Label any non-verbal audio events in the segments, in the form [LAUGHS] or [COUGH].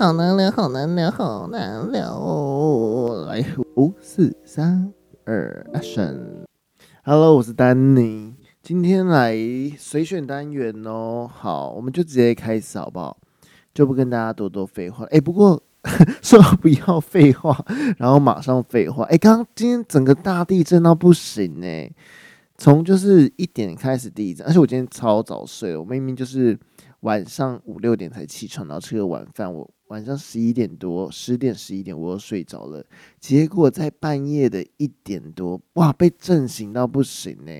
好难聊，好难聊，好难聊。来，五四三二，Action！Hello，我是丹尼，今天来随选单元哦。好，我们就直接开始好不好？就不跟大家多多废话。哎，不过 [LAUGHS] 说不要废话，然后马上废话。哎，刚刚今天整个大地震到不行哎，从就是一点开始地震，而且我今天超早睡，我明明就是。晚上五六点才起床，然后吃个晚饭。我晚上十一点多、十点、十一点我又睡着了。结果在半夜的一点多，哇，被震醒到不行呢。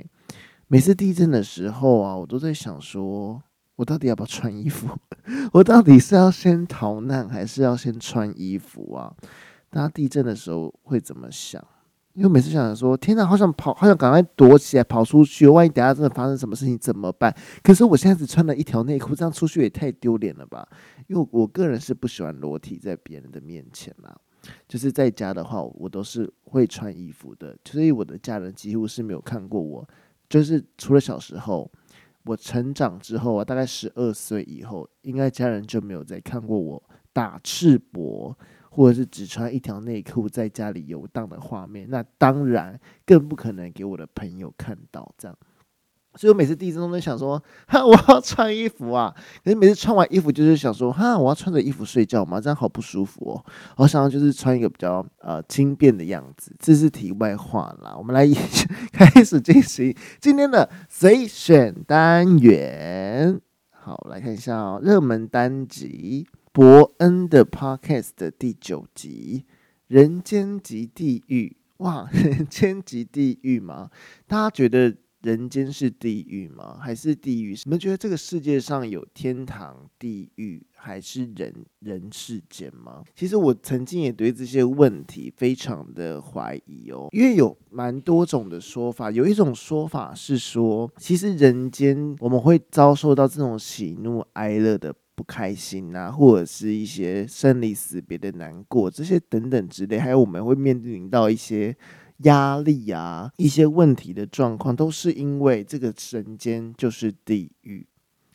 每次地震的时候啊，我都在想说，我到底要不要穿衣服？[LAUGHS] 我到底是要先逃难，还是要先穿衣服啊？大家地震的时候会怎么想？因为每次想想说，天哪，好想跑，好想赶快躲起来跑出去。万一等下真的发生什么事情怎么办？可是我现在只穿了一条内裤，这样出去也太丢脸了吧？因为我个人是不喜欢裸体在别人的面前啦。就是在家的话，我都是会穿衣服的。所以我的家人几乎是没有看过我，就是除了小时候，我成长之后啊，大概十二岁以后，应该家人就没有再看过我打赤膊。或者是只穿一条内裤在家里游荡的画面，那当然更不可能给我的朋友看到。这样，所以我每次第一次都在想说，[LAUGHS] 哈，我要穿衣服啊！可是每次穿完衣服，就是想说，哈，我要穿着衣服睡觉吗？这样好不舒服哦。我想要就是穿一个比较呃轻便的样子。这是题外话啦，我们来 [LAUGHS] 开始进行今天的随选单元。好，来看一下哦，热门单集。伯恩的 Podcast 的第九集《人间即地狱》哇，[LAUGHS] 人间即地狱吗？大家觉得人间是地狱吗？还是地狱？你们觉得这个世界上有天堂、地狱，还是人人世间吗？其实我曾经也对这些问题非常的怀疑哦，因为有蛮多种的说法。有一种说法是说，其实人间我们会遭受到这种喜怒哀乐的。不开心啊，或者是一些生离死别的难过，这些等等之类，还有我们会面临到一些压力啊，一些问题的状况，都是因为这个人间就是地狱。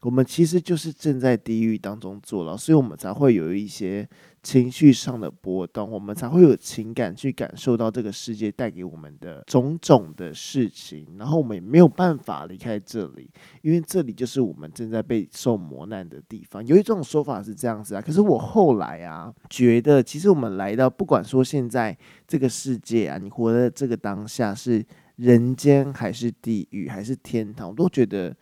我们其实就是正在地狱当中坐牢，所以我们才会有一些情绪上的波动，我们才会有情感去感受到这个世界带给我们的种种的事情，然后我们也没有办法离开这里，因为这里就是我们正在被受磨难的地方。有一种说法是这样子啊，可是我后来啊觉得，其实我们来到，不管说现在这个世界啊，你活在这个当下是人间还是地狱还是天堂，我都觉得。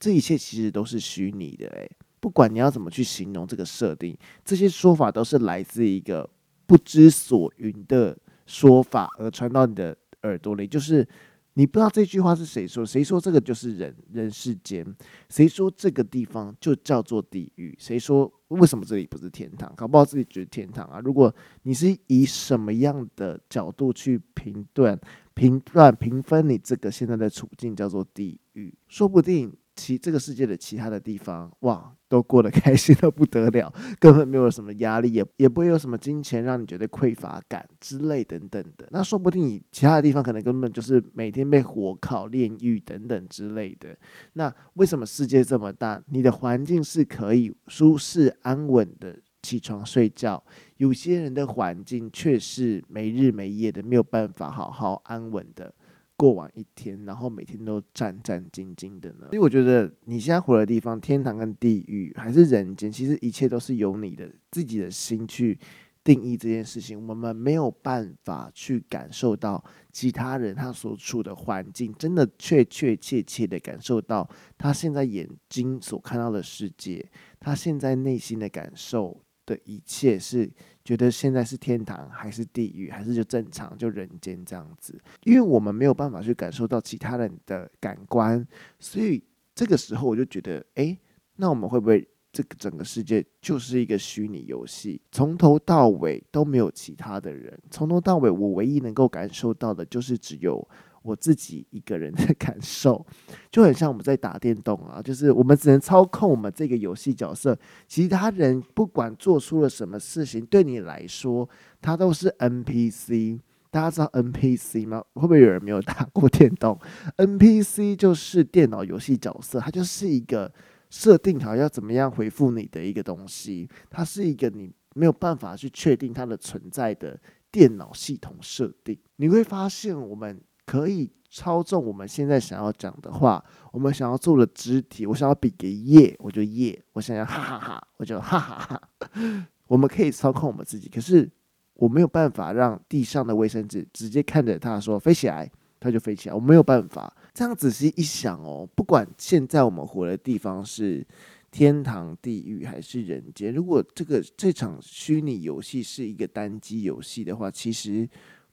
这一切其实都是虚拟的，诶，不管你要怎么去形容这个设定，这些说法都是来自一个不知所云的说法而传到你的耳朵里。就是你不知道这句话是谁说，谁说这个就是人人世间，谁说这个地方就叫做地狱，谁说为什么这里不是天堂？搞不好自己觉得天堂啊。如果你是以什么样的角度去评断、评断、评分你这个现在的处境叫做地狱，说不定。其这个世界的其他的地方，哇，都过得 [LAUGHS] 开心的不得了，根本没有什么压力，也也不会有什么金钱让你觉得匮乏感之类等等的。那说不定你其他的地方可能根本就是每天被火烤、炼狱等等之类的。那为什么世界这么大，你的环境是可以舒适安稳的起床睡觉，有些人的环境却是没日没夜的，没有办法好好安稳的。过完一天，然后每天都战战兢兢的呢。所以我觉得你现在活的地方，天堂跟地狱还是人间，其实一切都是由你的自己的心去定义这件事情。我们没有办法去感受到其他人他所处的环境，真的确确切切的感受到他现在眼睛所看到的世界，他现在内心的感受的一切是。觉得现在是天堂还是地狱，还是就正常就人间这样子？因为我们没有办法去感受到其他人的感官，所以这个时候我就觉得，诶，那我们会不会这个整个世界就是一个虚拟游戏，从头到尾都没有其他的人，从头到尾我唯一能够感受到的就是只有。我自己一个人的感受，[LAUGHS] 就很像我们在打电动啊，就是我们只能操控我们这个游戏角色，其他人不管做出了什么事情，对你来说，他都是 NPC。大家知道 NPC 吗？会不会有人没有打过电动？NPC 就是电脑游戏角色，它就是一个设定好要怎么样回复你的一个东西，它是一个你。没有办法去确定它的存在的电脑系统设定。你会发现，我们可以操纵我们现在想要讲的话，我们想要做的肢体。我想要比个耶，我就耶；我想要哈哈哈，我就哈哈哈。我们可以操控我们自己，可是我没有办法让地上的卫生纸直接看着它说飞起来，它就飞起来。我没有办法。这样仔细一想哦，不管现在我们活的地方是天堂、地狱还是人间，如果这个这场虚拟游戏是一个单机游戏的话，其实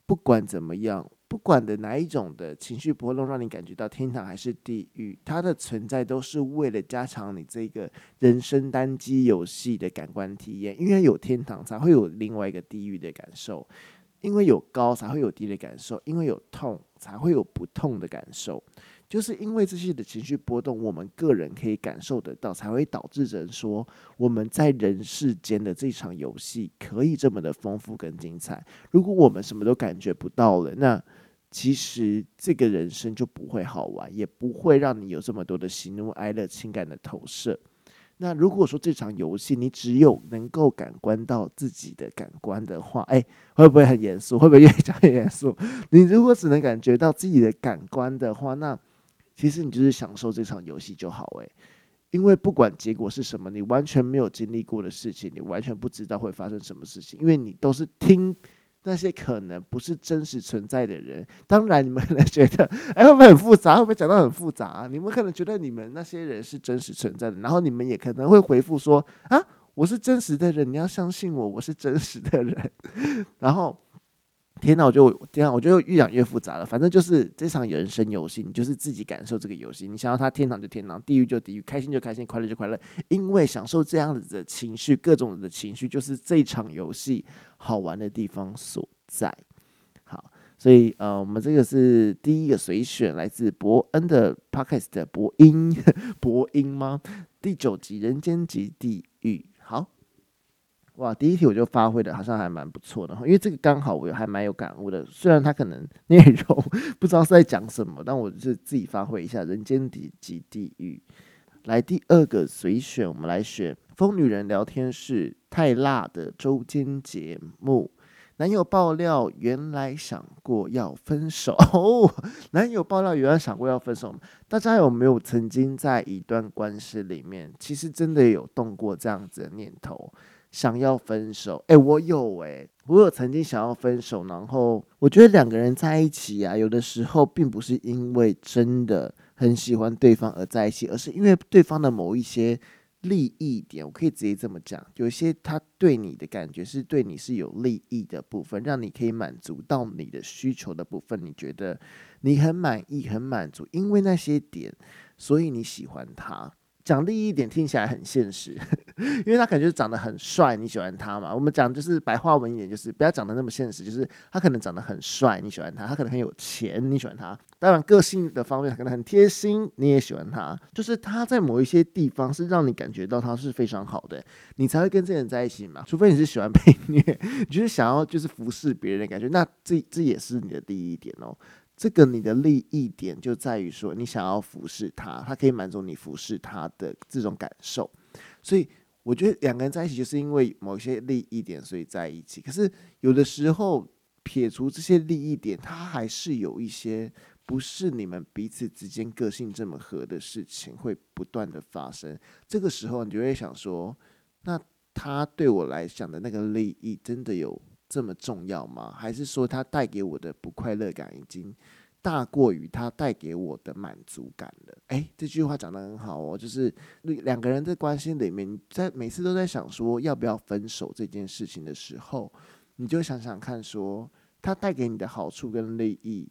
不管怎么样，不管的哪一种的情绪波动让你感觉到天堂还是地狱，它的存在都是为了加强你这个人生单机游戏的感官体验，因为有天堂才会有另外一个地狱的感受。因为有高才会有低的感受，因为有痛才会有不痛的感受，就是因为这些的情绪波动，我们个人可以感受得到，才会导致人说我们在人世间的这场游戏可以这么的丰富跟精彩。如果我们什么都感觉不到了，那其实这个人生就不会好玩，也不会让你有这么多的喜怒哀乐情感的投射。那如果说这场游戏你只有能够感官到自己的感官的话，哎，会不会很严肃？会不会越讲越严肃？你如果只能感觉到自己的感官的话，那其实你就是享受这场游戏就好。哎，因为不管结果是什么，你完全没有经历过的事情，你完全不知道会发生什么事情，因为你都是听。那些可能不是真实存在的人，当然你们可能觉得，哎，会不会很复杂？会不会讲到很复杂？你们可能觉得你们那些人是真实存在的，然后你们也可能会回复说，啊，我是真实的人，你要相信我，我是真实的人，[LAUGHS] 然后。天哪，我就天哪，我觉得越讲越复杂了。反正就是这场人生游戏，你就是自己感受这个游戏。你想要它天堂就天堂，地狱就地狱，开心就开心，快乐就快乐。因为享受这样子的情绪，各种的情绪，就是这场游戏好玩的地方所在。好，所以呃，我们这个是第一个随选，来自伯恩的 Podcast 的博音 [LAUGHS] 博音吗？第九集《人间及地狱》。好。哇，第一题我就发挥的好像还蛮不错的，因为这个刚好我还蛮有感悟的。虽然它可能 [LAUGHS] 内容不知道是在讲什么，但我是自己发挥一下。人间底及地狱，来第二个随选，我们来选疯女人聊天室太辣的周间节目。男友爆料原来想过要分手，[LAUGHS] 哦，男友爆料原来想过要分手。大家有没有曾经在一段关系里面，其实真的有动过这样子的念头？想要分手，哎、我有哎、我有曾经想要分手，然后我觉得两个人在一起啊，有的时候并不是因为真的很喜欢对方而在一起，而是因为对方的某一些利益点，我可以直接这么讲，有些他对你的感觉是对你是有利益的部分，让你可以满足到你的需求的部分，你觉得你很满意、很满足，因为那些点，所以你喜欢他。讲利益一点听起来很现实，[LAUGHS] 因为他感觉长得很帅，你喜欢他嘛？我们讲就是白话文一点，就是不要讲得那么现实，就是他可能长得很帅，你喜欢他；他可能很有钱，你喜欢他。当然，个性的方面可能很贴心，你也喜欢他。就是他在某一些地方是让你感觉到他是非常好的，你才会跟这个人在一起嘛。除非你是喜欢被虐，[LAUGHS] 你就是想要就是服侍别人的感觉，那这这也是你的第一点哦。这个你的利益点就在于说，你想要服侍他，他可以满足你服侍他的这种感受。所以我觉得两个人在一起就是因为某些利益点，所以在一起。可是有的时候撇除这些利益点，他还是有一些不是你们彼此之间个性这么合的事情会不断的发生。这个时候你就会想说，那他对我来讲的那个利益真的有这么重要吗？还是说他带给我的不快乐感已经大过于他带给我的满足感了？诶，这句话讲得很好哦，就是两个人的关系里面，在每次都在想说要不要分手这件事情的时候，你就想想看，说他带给你的好处跟利益，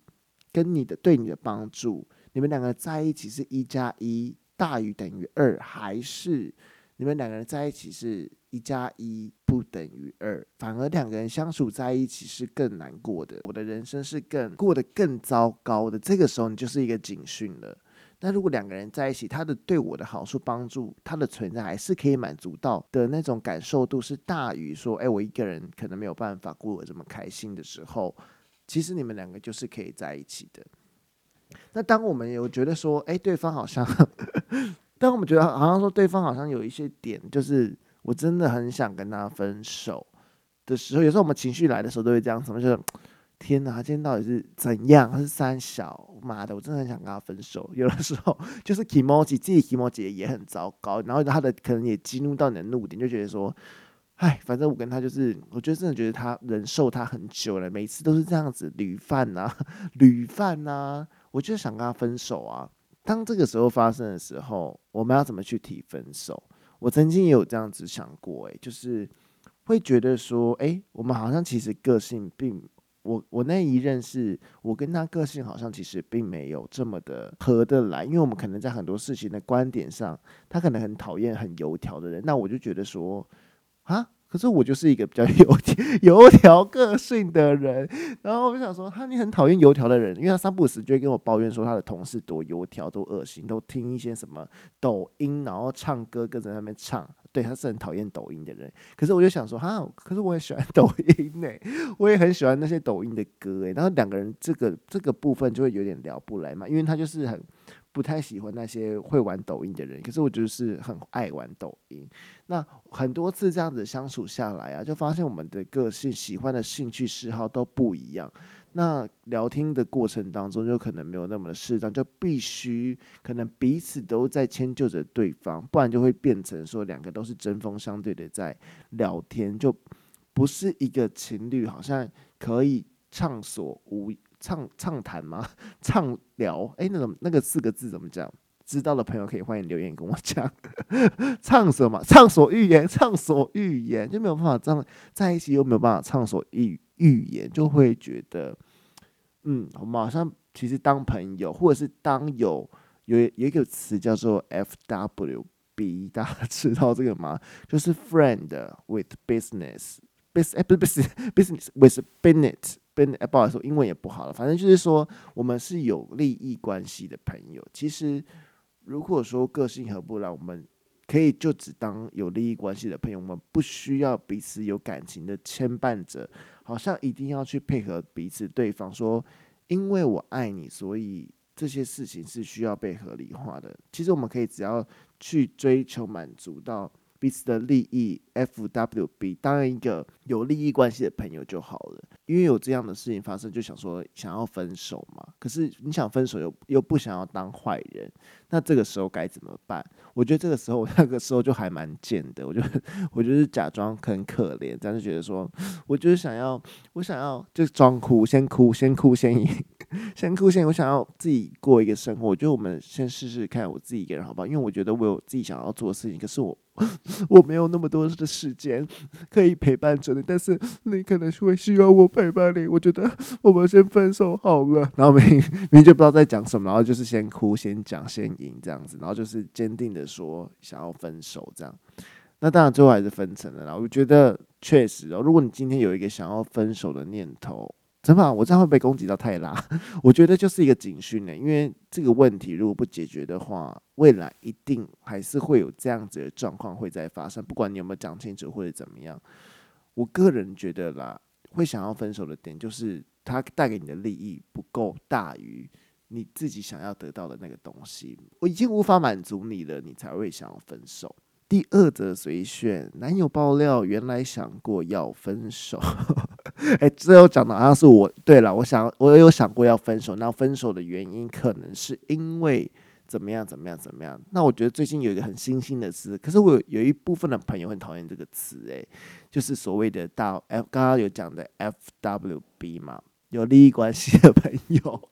跟你的对你的帮助，你们两个在一起是一加一大于等于二，还是你们两个人在一起是？一加一不等于二，反而两个人相处在一起是更难过的。我的人生是更过得更糟糕的。这个时候你就是一个警讯了。那如果两个人在一起，他的对我的好处帮助，他的存在还是可以满足到的那种感受度是大于说，哎，我一个人可能没有办法过得这么开心的时候，其实你们两个就是可以在一起的。那当我们有觉得说，哎，对方好像，[LAUGHS] 当我们觉得好像说对方好像有一些点就是。我真的很想跟他分手的时候，有时候我们情绪来的时候都会这样什么就天哪，他今天到底是怎样？他是三小，妈的，我真的很想跟他分手。有的时候 [LAUGHS] 就是 kimoji 自己 kimoji 也很糟糕，然后他的可能也激怒到你的怒点，就觉得说，哎，反正我跟他就是，我觉得真的觉得他忍受他很久了，每次都是这样子屡犯呐，屡犯呐，我就想跟他分手啊。当这个时候发生的时候，我们要怎么去提分手？我曾经也有这样子想过，诶，就是会觉得说，诶，我们好像其实个性并我我那一任是我跟他个性好像其实并没有这么的合得来，因为我们可能在很多事情的观点上，他可能很讨厌很油条的人，那我就觉得说，啊。可是我就是一个比较油条油条个性的人，然后我就想说，哈，你很讨厌油条的人，因为他三不五时就会跟我抱怨说他的同事多油条，多恶心，都听一些什么抖音，然后唱歌跟着那边唱，对，他是很讨厌抖音的人。可是我就想说，哈，可是我也喜欢抖音呢，我也很喜欢那些抖音的歌诶，然后两个人这个这个部分就会有点聊不来嘛，因为他就是很。不太喜欢那些会玩抖音的人，可是我就是很爱玩抖音。那很多次这样子相处下来啊，就发现我们的个性、喜欢的兴趣嗜好都不一样。那聊天的过程当中，就可能没有那么的适当，就必须可能彼此都在迁就着对方，不然就会变成说两个都是针锋相对的在聊天，就不是一个情侣，好像可以畅所无。畅畅谈吗？[LAUGHS] 畅聊？哎、欸，那种那个四个字怎么讲？知道的朋友可以欢迎留言跟我讲。[LAUGHS] 畅什么？畅所欲言，畅所欲言就没有办法这样在一起，又没有办法畅所欲欲言，就会觉得，嗯，我们好像其实当朋友，或者是当有有有一个词叫做 FWB，大家知道这个吗？就是 friend with Business 哎 [LAUGHS] 不是 business，business with business。跟不好意思，英文也不好了。反正就是说，我们是有利益关系的朋友。其实，如果说个性合不来，我们可以就只当有利益关系的朋友。我们不需要彼此有感情的牵绊着，好像一定要去配合彼此。对方说，因为我爱你，所以这些事情是需要被合理化的。其实，我们可以只要去追求满足到。彼此的利益，FWB，当然一个有利益关系的朋友就好了。因为有这样的事情发生，就想说想要分手嘛。可是你想分手又又不想要当坏人，那这个时候该怎么办？我觉得这个时候 [LAUGHS] 那个时候就还蛮贱的。我就我就是假装很可怜，这样就觉得说，[SNIFFS] 我就是想要，我想要就装哭，先哭，先哭先赢，[LAUGHS] 先哭先。我想要自己过一个生活。我觉得我们先试试看，我自己一个人好不好？因为我觉得我有自己想要做的事情，可是我。[LAUGHS] 我没有那么多的时间可以陪伴着你，但是你可能是会需要我陪伴你。我觉得我们先分手好了。然后明明就不知道在讲什么，然后就是先哭、先讲、先赢这样子，然后就是坚定的说想要分手这样。那当然最后还是分成了。然后我觉得确实哦，如果你今天有一个想要分手的念头。真的，我这样会被攻击到太拉。[LAUGHS] 我觉得就是一个警讯呢，因为这个问题如果不解决的话，未来一定还是会有这样子的状况会再发生。不管你有没有讲清楚或者怎么样，我个人觉得啦，会想要分手的点就是他带给你的利益不够大于你自己想要得到的那个东西，我已经无法满足你了，你才会想要分手。第二则随选，男友爆料原来想过要分手。哎，最后讲的好像是我。对了，我想我有想过要分手，那分手的原因可能是因为怎么样怎么样怎么样。那我觉得最近有一个很新兴的词，可是我有有一部分的朋友很讨厌这个词，哎，就是所谓的到 F，刚刚有讲的 FWB 嘛，有利益关系的朋友。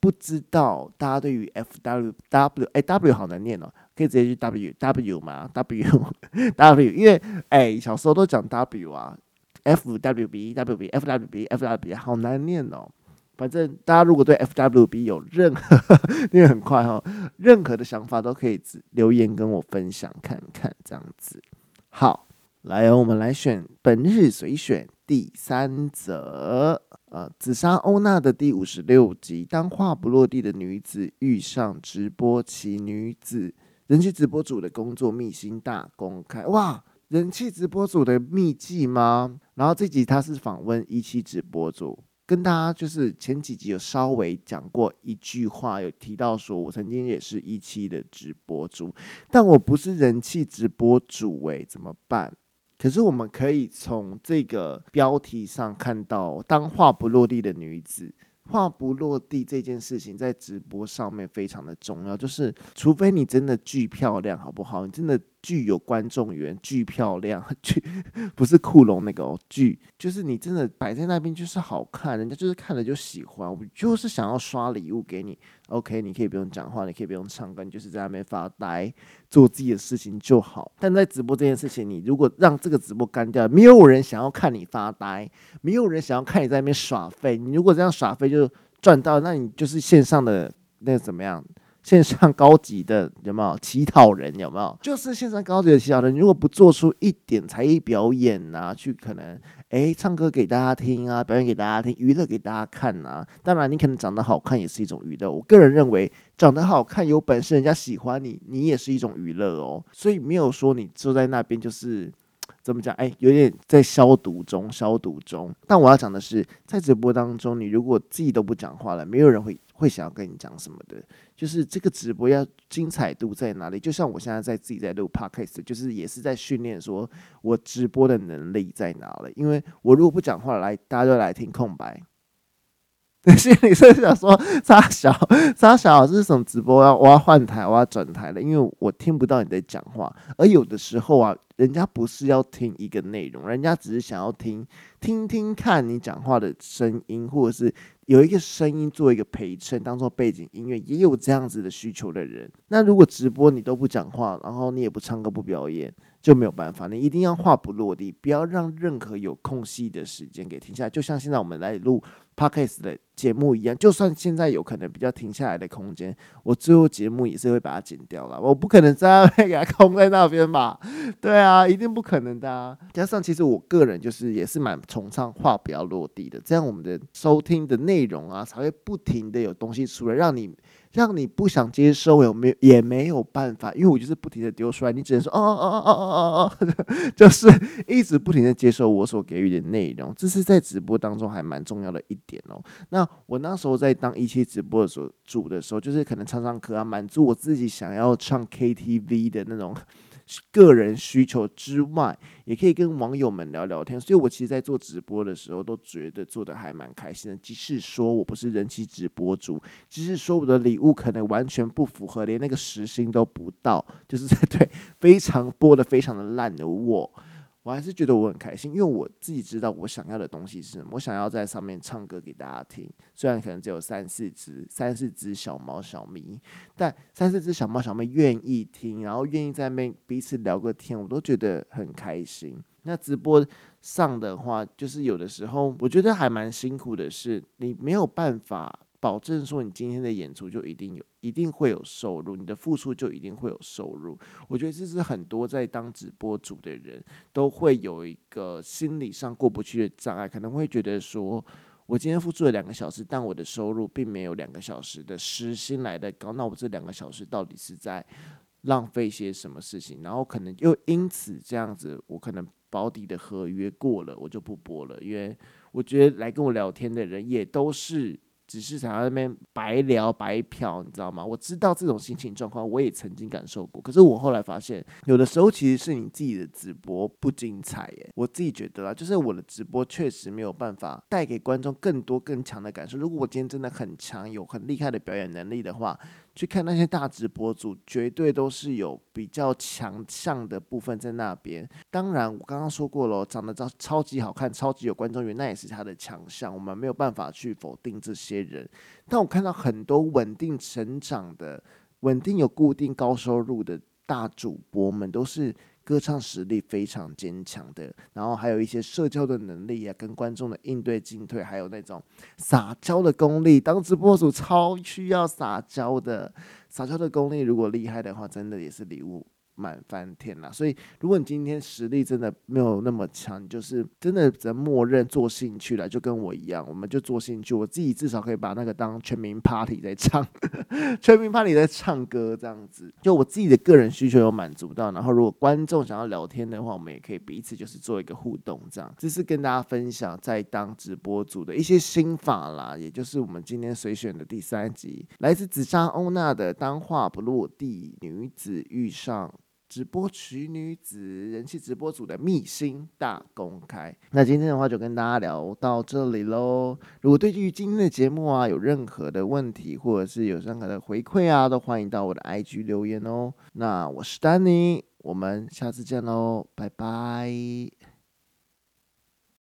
不知道大家对于 FWW，哎，W 好难念哦，可以直接去 W W 吗？W W，因为哎，小时候都讲 W 啊。F W B W B F W B F W B 好难念哦。反正大家如果对 F W B 有任何，念很快哈，任何的想法都可以留言跟我分享看看，这样子。好，来哦，我们来选本日随选第三则，呃，紫砂欧娜的第五十六集。当话不落地的女子遇上直播奇女子，人气直播主的工作秘辛大公开，哇！人气直播主的秘籍吗？然后这集他是访问一期直播主，跟大家就是前几集有稍微讲过一句话，有提到说我曾经也是一期的直播主，但我不是人气直播主诶、怎么办？可是我们可以从这个标题上看到，当话不落地的女子。话不落地这件事情在直播上面非常的重要，就是除非你真的巨漂亮，好不好？你真的。具有观众缘，巨漂亮，[LAUGHS] 巨不是酷龙那个哦，巨就是你真的摆在那边就是好看，人家就是看了就喜欢。我就是想要刷礼物给你，OK，你可以不用讲话，你可以不用唱歌，你就是在那边发呆，做自己的事情就好。但在直播这件事情，你如果让这个直播干掉，没有人想要看你发呆，没有人想要看你在那边耍废。你如果这样耍废就赚到，那你就是线上的那怎么样？线上高级的有没有乞讨人？有没有？就是线上高级的乞讨人，如果不做出一点才艺表演呐、啊，去可能哎唱歌给大家听啊，表演给大家听，娱乐给大家看呐、啊。当然，你可能长得好看也是一种娱乐。我个人认为，长得好看有本事，人家喜欢你，你也是一种娱乐哦。所以没有说你坐在那边就是怎么讲，哎，有点在消毒中，消毒中。但我要讲的是，在直播当中，你如果自己都不讲话了，没有人会。会想要跟你讲什么的，就是这个直播要精彩度在哪里？就像我现在在自己在录 podcast，就是也是在训练，说我直播的能力在哪里？因为我如果不讲话来，大家都来听空白。[LAUGHS] 心里是想说，沙小沙小，这是什么直播？要我要换台，我要转台了，因为我听不到你在讲话。而有的时候啊，人家不是要听一个内容，人家只是想要听听听看你讲话的声音，或者是有一个声音做一个陪衬，当做背景音乐，也有这样子的需求的人。那如果直播你都不讲话，然后你也不唱歌不表演，就没有办法。你一定要话不落地，不要让任何有空隙的时间给停下来。就像现在我们来录。Podcast 的节目一样，就算现在有可能比较停下来的空间，我最后节目也是会把它剪掉了。我不可能在那边给它空在那边吧？[LAUGHS] 对啊，一定不可能的啊。加上其实我个人就是也是蛮崇尚话不要落地的，这样我们的收听的内容啊才会不停的有东西出来，让你。让你不想接收，有没有也没有办法，因为我就是不停的丢出来，你只能说哦哦哦哦哦哦，[LAUGHS] 就是一直不停的接受我所给予的内容，这是在直播当中还蛮重要的一点哦。那我那时候在当一期直播的时候，主的时候，就是可能唱唱歌啊，满足我自己想要唱 KTV 的那种。个人需求之外，也可以跟网友们聊聊天，所以我其实，在做直播的时候，都觉得做得还蛮开心的。即使说我不是人气直播主，即使说我的礼物可能完全不符合，连那个时薪都不到，就是在对非常播得非常的烂的我。我还是觉得我很开心，因为我自己知道我想要的东西是什么。我想要在上面唱歌给大家听，虽然可能只有三四只、三四只小猫小咪，但三四只小猫小咪愿意听，然后愿意在那边彼此聊个天，我都觉得很开心。那直播上的话，就是有的时候我觉得还蛮辛苦的是，你没有办法。保证说你今天的演出就一定有，一定会有收入，你的付出就一定会有收入。我觉得这是很多在当直播主的人都会有一个心理上过不去的障碍，可能会觉得说，我今天付出了两个小时，但我的收入并没有两个小时的时薪来的高，那我这两个小时到底是在浪费些什么事情？然后可能又因此这样子，我可能保底的合约过了，我就不播了，因为我觉得来跟我聊天的人也都是。只是想要那边白聊白嫖，你知道吗？我知道这种心情状况，我也曾经感受过。可是我后来发现，有的时候其实是你自己的直播不精彩耶。我自己觉得啦，就是我的直播确实没有办法带给观众更多更强的感受。如果我今天真的很强，有很厉害的表演能力的话。去看那些大直播主，绝对都是有比较强项的部分在那边。当然，我刚刚说过了，长得超超级好看，超级有观众缘，那也是他的强项。我们没有办法去否定这些人。但我看到很多稳定成长的、稳定有固定高收入的大主播们，都是。歌唱实力非常坚强的，然后还有一些社交的能力啊，跟观众的应对进退，还有那种撒娇的功力。当直播主超需要撒娇的，撒娇的功力如果厉害的话，真的也是礼物满翻天啦。所以，如果你今天实力真的没有那么强，就是真的只能默认做兴趣了，就跟我一样，我们就做兴趣。我自己至少可以把那个当全民 Party 在唱，[LAUGHS] 全民 Party 在唱歌这样子。就我自己的个人需求有满足到，然后如果观众想要聊天的话，我们也可以彼此就是做一个互动，这样。这是跟大家分享在当直播主的一些心法啦，也就是我们今天随选的第三集，来自紫砂欧娜的《当话不落地，女子遇上直播奇女子》，人气直播组的秘辛大公开。那今天的话就跟大家聊到这里喽。如果对于今天的节目啊有任何的问题，或者是有任何的回馈啊，都欢迎到我的 IG 留言哦。那我是丹尼，我们下次见喽，拜拜。